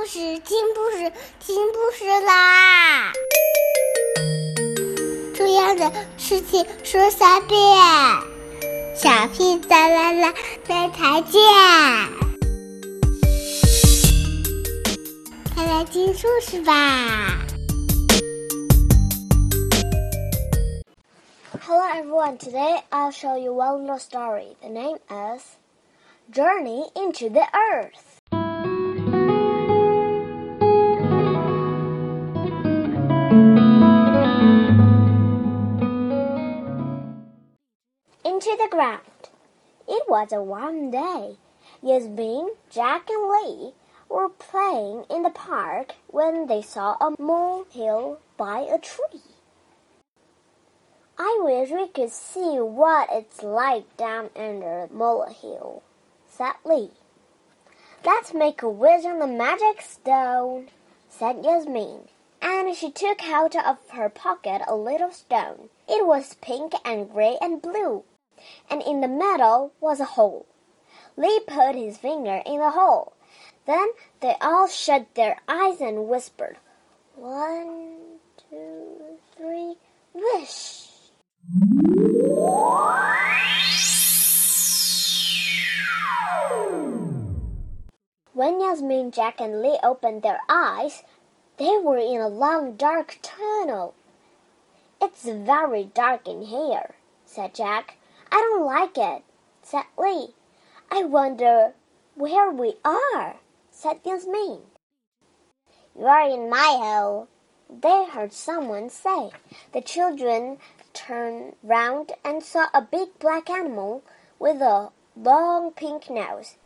故事，听故事，听故事啦！重要的事情说三遍，小屁哒啦啦，明天见！快来听故事吧！Hello everyone, today I'll show you one little story. The name is Journey into the Earth. Was a warm day. Yasmin, Jack, and Lee were playing in the park when they saw a molehill by a tree. I wish we could see what it's like down under the molehill, said Lee. Let's make a wish on the magic stone, said Yasmin and she took out of her pocket a little stone. It was pink and gray and blue, and in the middle was a hole. Lee put his finger in the hole. Then they all shut their eyes and whispered, One, two, three, wish. When Yasmin, Jack, and Lee opened their eyes, they were in a long dark tunnel. It's very dark in here, said Jack. I don't like it, said Lee. I wonder where we are, said Yasmin. You're in my hole, they heard someone say. The children turned round and saw a big black animal with a long pink nose.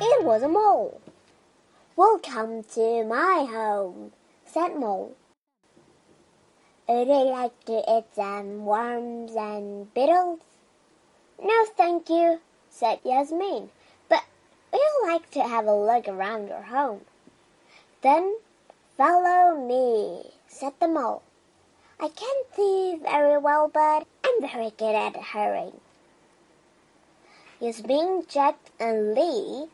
It was a mole. Welcome to my home, said Mole. Would you like to eat some worms and beetles? No, thank you, said Yasmin, but we'd like to have a look around your home. Then follow me, said the mole. I can't see very well, but I'm very good at hurrying. Yasmin, Jack, and Lee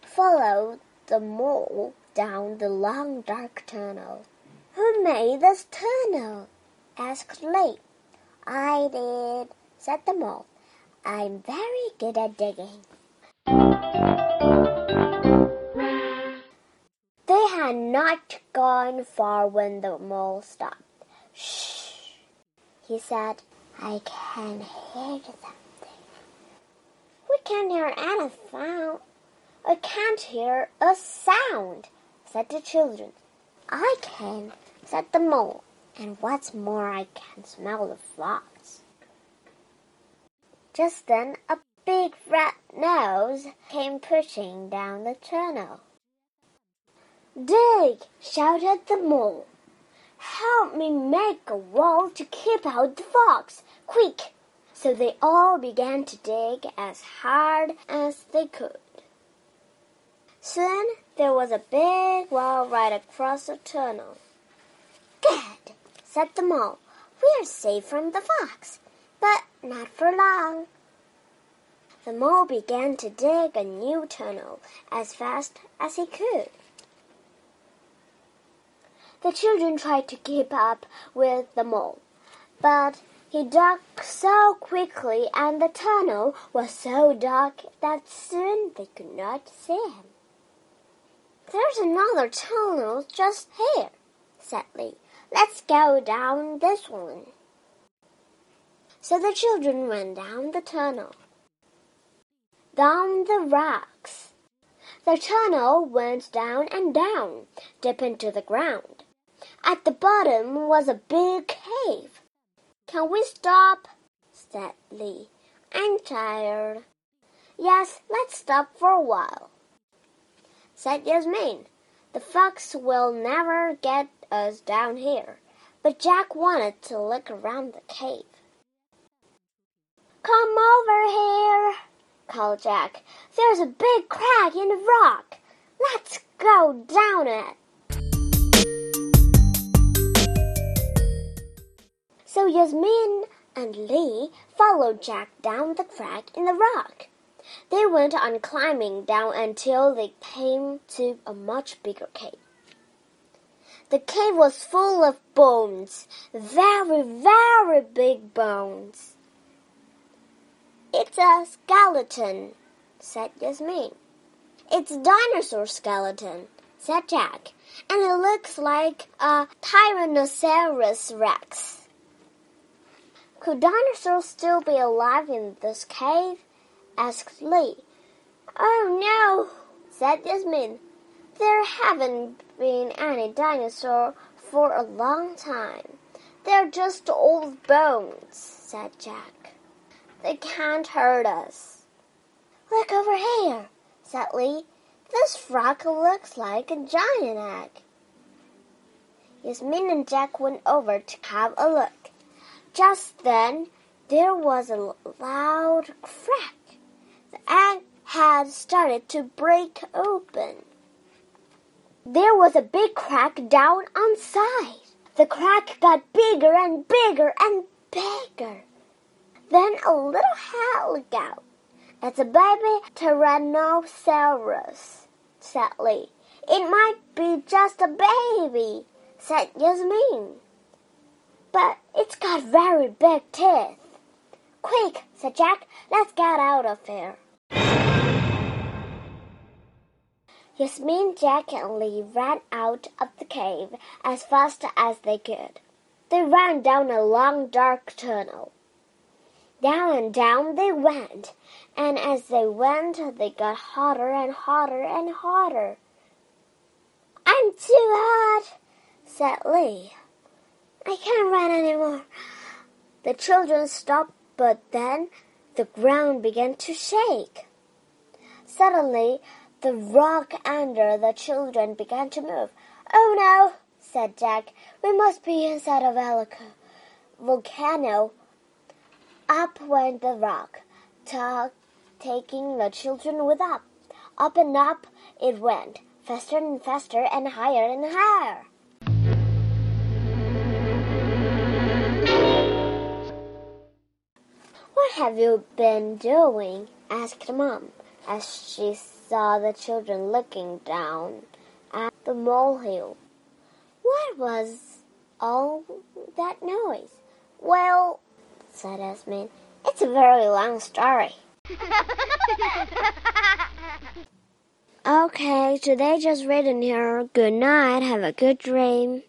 followed the mole down the long dark tunnel. Who made this tunnel? asked Lee. I did, said the mole. I'm very good at digging. They had not gone far when the mole stopped. Shh, he said. I can hear something. We can't hear any sound. I can't hear a sound, said the children. I can, said the mole, and what's more, I can smell the frogs. Just then a big red nose came pushing down the tunnel. Dig! shouted the mole. Help me make a wall to keep out the fox. Quick! So they all began to dig as hard as they could. Soon there was a big wall right across the tunnel. Good, said the mole. We are safe from the fox, but not for long. The mole began to dig a new tunnel as fast as he could. The children tried to keep up with the mole, but he dug so quickly and the tunnel was so dark that soon they could not see him. There's another tunnel just here, said Lee. Let's go down this one. So the children went down the tunnel. Down the rocks. The tunnel went down and down, deep into the ground. At the bottom was a big cave. Can we stop? said Lee. I'm tired. Yes, let's stop for a while said Yasmin. The fox will never get us down here. But Jack wanted to look around the cave. Come over here, called Jack. There's a big crack in the rock. Let's go down it. So Yasmin and Lee followed Jack down the crack in the rock. They went on climbing down until they came to a much bigger cave. The cave was full of bones, very, very big bones. It's a skeleton, said Yasmin. It's a dinosaur skeleton, said Jack, and it looks like a Tyrannosaurus rex. Could dinosaurs still be alive in this cave? Asked Lee. Oh no, said Yasmin. There haven't been any dinosaur for a long time. They're just old bones, said Jack. They can't hurt us. Look over here, said Lee. This frog looks like a giant egg. Yasmin and Jack went over to have a look. Just then, there was a loud crack. The egg had started to break open. There was a big crack down on side. The crack got bigger and bigger and bigger. Then a little head looked out. It's a baby Tyrannosaurus, said Lee. It might be just a baby, said Yasmin. But it's got very big teeth. Quick, said Jack, let's get out of here. Yasmin, Jack, and Lee ran out of the cave as fast as they could. They ran down a long, dark tunnel. Down and down they went, and as they went, they got hotter and hotter and hotter. I'm too hot, said Lee. I can't run anymore. The children stopped, but then the ground began to shake. Suddenly, the rock under the children began to move. Oh no, said Jack. We must be inside of a volcano. Up went the rock, taking the children with up. Up and up it went, faster and faster and higher and higher. What have you been doing? asked Mom as she saw the children looking down at the molehill. What was all that noise? Well, said Yasmin, it's a very long story. okay, today just written here. Good night. Have a good dream.